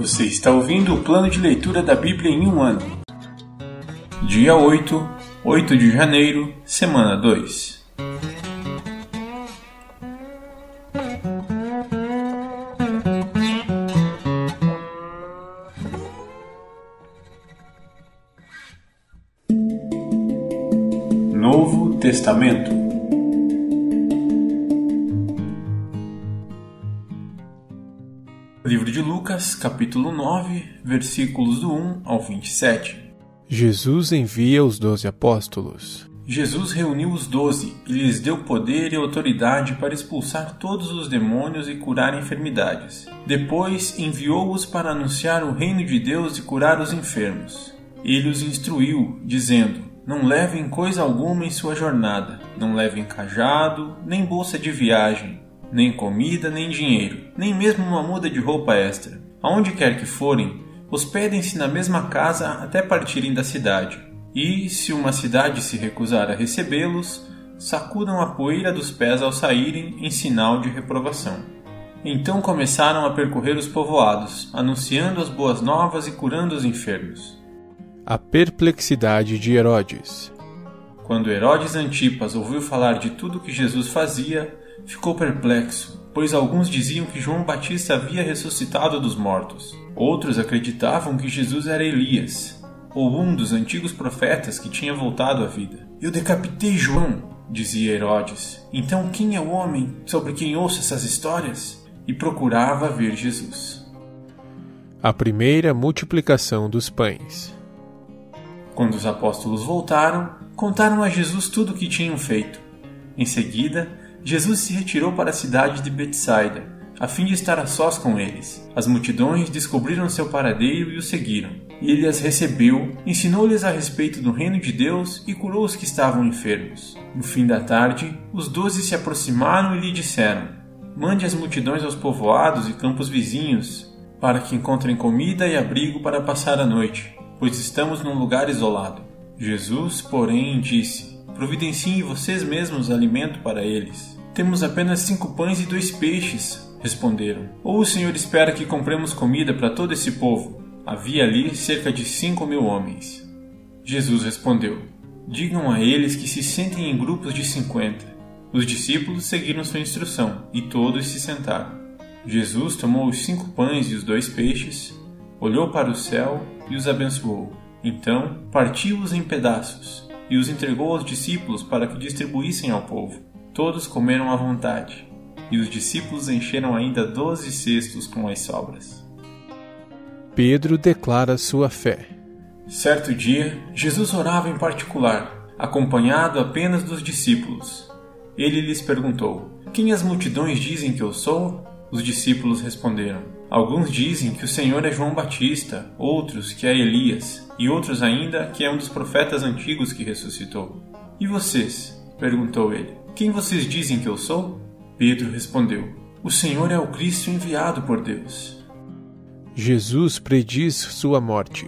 Você está ouvindo o plano de leitura da Bíblia em um ano. Dia 8, 8 de janeiro, semana 2. Novo Testamento Lucas, capítulo 9, versículos do 1 ao 27. Jesus envia os doze apóstolos. Jesus reuniu os doze e lhes deu poder e autoridade para expulsar todos os demônios e curar enfermidades. Depois enviou-os para anunciar o reino de Deus e curar os enfermos. Ele os instruiu, dizendo: Não levem coisa alguma em sua jornada, não levem cajado, nem bolsa de viagem nem comida, nem dinheiro, nem mesmo uma muda de roupa extra. Aonde quer que forem, hospedem-se na mesma casa até partirem da cidade. E, se uma cidade se recusar a recebê-los, sacudam a poeira dos pés ao saírem em sinal de reprovação. Então começaram a percorrer os povoados, anunciando as boas novas e curando os enfermos. A perplexidade de Herodes. Quando Herodes Antipas ouviu falar de tudo que Jesus fazia, ficou perplexo, pois alguns diziam que João Batista havia ressuscitado dos mortos. Outros acreditavam que Jesus era Elias, ou um dos antigos profetas que tinha voltado à vida. Eu decapitei João, dizia Herodes. Então quem é o homem sobre quem ouço essas histórias? E procurava ver Jesus. A primeira multiplicação dos pães. Quando os apóstolos voltaram, contaram a Jesus tudo o que tinham feito. Em seguida, Jesus se retirou para a cidade de Betsaida, a fim de estar a sós com eles. As multidões descobriram seu paradeiro e o seguiram. E ele as recebeu, ensinou-lhes a respeito do reino de Deus e curou os que estavam enfermos. No fim da tarde, os doze se aproximaram e lhe disseram: Mande as multidões aos povoados e campos vizinhos, para que encontrem comida e abrigo para passar a noite, pois estamos num lugar isolado. Jesus, porém, disse: Providenciem vocês mesmos alimento para eles. Temos apenas cinco pães e dois peixes, responderam. Ou o Senhor espera que compremos comida para todo esse povo? Havia ali cerca de cinco mil homens. Jesus respondeu: Digam a eles que se sentem em grupos de cinquenta. Os discípulos seguiram sua instrução e todos se sentaram. Jesus tomou os cinco pães e os dois peixes, olhou para o céu e os abençoou. Então partiu-os em pedaços e os entregou aos discípulos para que distribuíssem ao povo. Todos comeram à vontade, e os discípulos encheram ainda doze cestos com as sobras. Pedro declara sua fé. Certo dia, Jesus orava em particular, acompanhado apenas dos discípulos. Ele lhes perguntou: Quem as multidões dizem que eu sou? Os discípulos responderam: Alguns dizem que o Senhor é João Batista, outros que é Elias, e outros ainda que é um dos profetas antigos que ressuscitou. E vocês? perguntou ele. Quem vocês dizem que eu sou? Pedro respondeu: O Senhor é o Cristo enviado por Deus. Jesus prediz sua morte.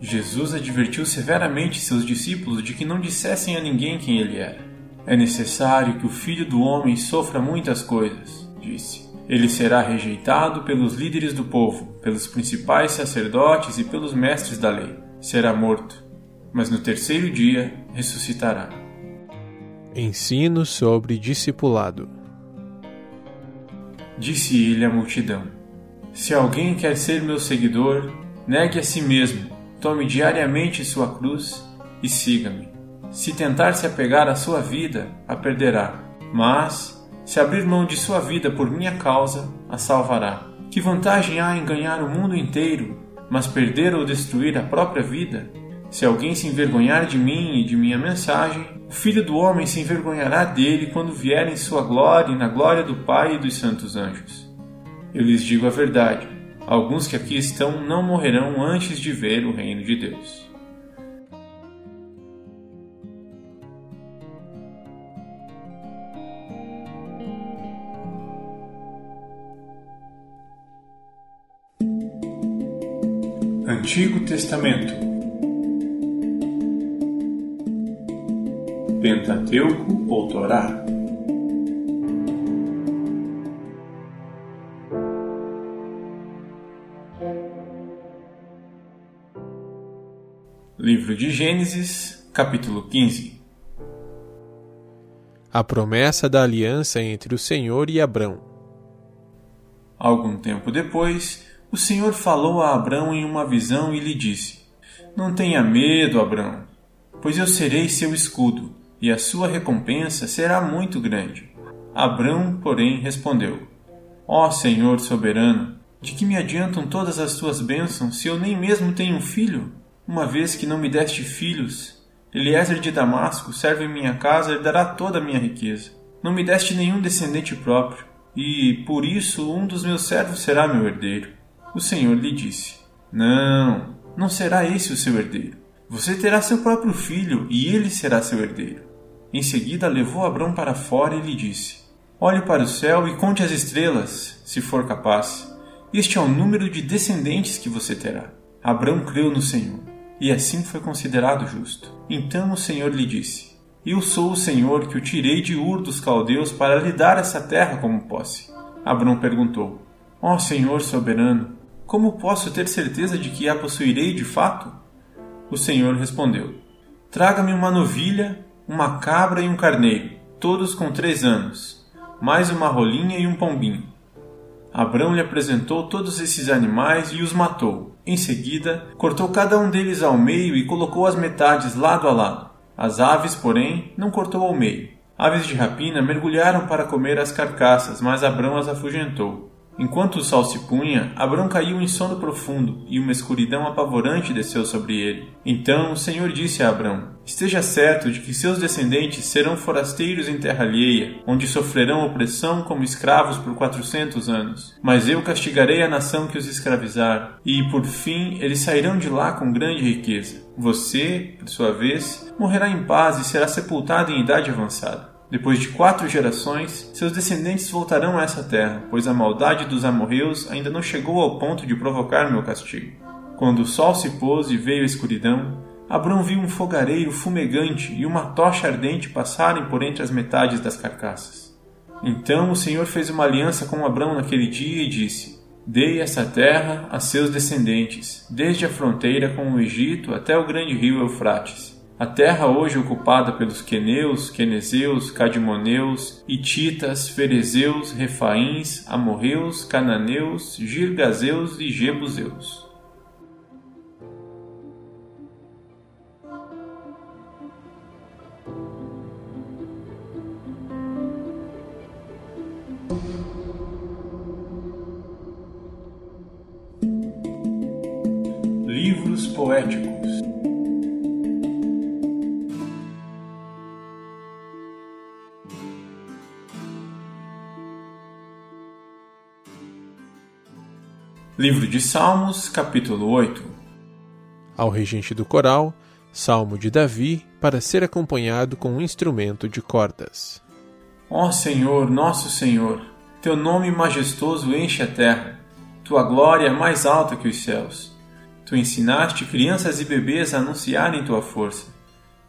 Jesus advertiu severamente seus discípulos de que não dissessem a ninguém quem ele era. É necessário que o filho do homem sofra muitas coisas, disse ele será rejeitado pelos líderes do povo, pelos principais sacerdotes e pelos mestres da lei. Será morto, mas no terceiro dia ressuscitará. Ensino sobre discipulado. Disse ele à multidão: Se alguém quer ser meu seguidor, negue a si mesmo, tome diariamente sua cruz e siga-me. Se tentar se apegar à sua vida, a perderá, mas se abrir mão de sua vida por minha causa, a salvará. Que vantagem há em ganhar o mundo inteiro, mas perder ou destruir a própria vida? Se alguém se envergonhar de mim e de minha mensagem, o Filho do Homem se envergonhará dele quando vier em sua glória e na glória do Pai e dos santos anjos. Eu lhes digo a verdade: alguns que aqui estão não morrerão antes de ver o reino de Deus. Antigo Testamento. Pentateuco ou Torá? Livro de Gênesis, capítulo 15 A promessa da aliança entre o Senhor e Abrão. Algum tempo depois, o Senhor falou a Abrão em uma visão e lhe disse: Não tenha medo, Abrão, pois eu serei seu escudo, e a sua recompensa será muito grande. Abrão, porém, respondeu: Ó Senhor soberano, de que me adiantam todas as tuas bênçãos se eu nem mesmo tenho um filho? Uma vez que não me deste filhos, Eliezer de Damasco serve em minha casa e dará toda a minha riqueza. Não me deste nenhum descendente próprio, e, por isso, um dos meus servos será meu herdeiro. O Senhor lhe disse: Não, não será esse o seu herdeiro. Você terá seu próprio filho, e ele será seu herdeiro. Em seguida, levou Abrão para fora e lhe disse: Olhe para o céu e conte as estrelas, se for capaz. Este é o número de descendentes que você terá. Abrão creu no Senhor, e assim foi considerado justo. Então o Senhor lhe disse: Eu sou o Senhor que o tirei de Ur dos caldeus para lhe dar essa terra como posse. Abrão perguntou: Ó oh, Senhor soberano, como posso ter certeza de que a possuirei de fato? O Senhor respondeu: Traga-me uma novilha, uma cabra e um carneiro, todos com três anos mais uma rolinha e um pombinho. Abrão lhe apresentou todos esses animais e os matou. Em seguida, cortou cada um deles ao meio e colocou as metades lado a lado. As aves, porém, não cortou ao meio. Aves de rapina mergulharam para comer as carcaças, mas Abrão as afugentou. Enquanto o sol se punha, Abrão caiu em sono profundo, e uma escuridão apavorante desceu sobre ele. Então o Senhor disse a Abrão: Esteja certo de que seus descendentes serão forasteiros em terra alheia, onde sofrerão opressão como escravos por quatrocentos anos. Mas eu castigarei a nação que os escravizar, e por fim eles sairão de lá com grande riqueza. Você, por sua vez, morrerá em paz e será sepultado em idade avançada. Depois de quatro gerações, seus descendentes voltarão a essa terra, pois a maldade dos amorreus ainda não chegou ao ponto de provocar meu castigo. Quando o sol se pôs e veio a escuridão, Abrão viu um fogareiro fumegante e uma tocha ardente passarem por entre as metades das carcaças. Então o Senhor fez uma aliança com Abrão naquele dia e disse: Dei essa terra a seus descendentes, desde a fronteira com o Egito até o grande rio Eufrates a terra hoje ocupada pelos queneus, quenezeus, cadimoneus, hititas, ferezeus, refaíns, amorreus, cananeus, girgazeus e jebuseus. Livro de Salmos, capítulo 8 Ao regente do coral, Salmo de Davi, para ser acompanhado com um instrumento de cordas. Ó Senhor, nosso Senhor, teu nome majestoso enche a terra, tua glória é mais alta que os céus. Tu ensinaste crianças e bebês a anunciarem tua força.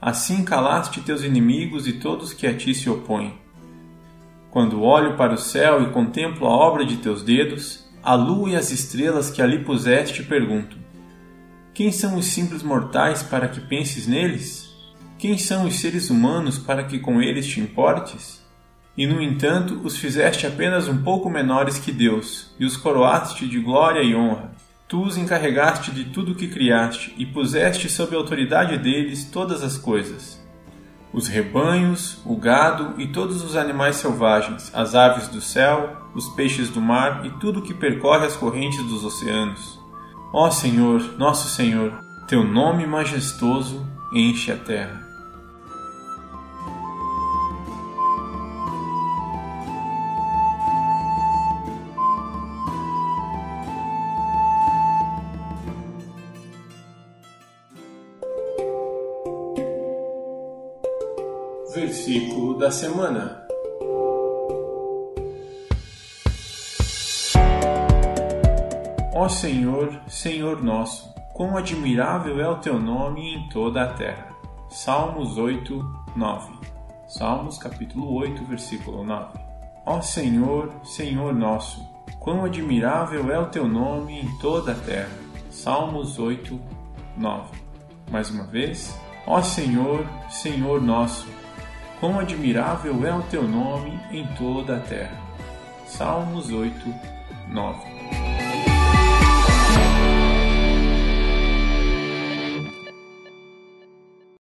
Assim calaste teus inimigos e todos que a ti se opõem. Quando olho para o céu e contemplo a obra de teus dedos, a lua e as estrelas que ali puseste pergunto: Quem são os simples mortais para que penses neles? Quem são os seres humanos para que com eles te importes? E no entanto os fizeste apenas um pouco menores que Deus, e os coroaste de glória e honra. Tu os encarregaste de tudo o que criaste, e puseste sob a autoridade deles todas as coisas os rebanhos, o gado e todos os animais selvagens, as aves do céu, os peixes do mar e tudo que percorre as correntes dos oceanos. Ó Senhor, nosso Senhor, teu nome majestoso enche a terra. Da semana. Ó Senhor, Senhor nosso, quão admirável é o teu nome em toda a terra. Salmos 8, 9. Salmos capítulo 8, versículo 9. Ó Senhor, Senhor nosso, quão admirável é o teu nome em toda a terra. Salmos 8, 9. Mais uma vez, ó Senhor, Senhor nosso, quão admirável é o teu nome em toda a terra. Salmos 8, 9.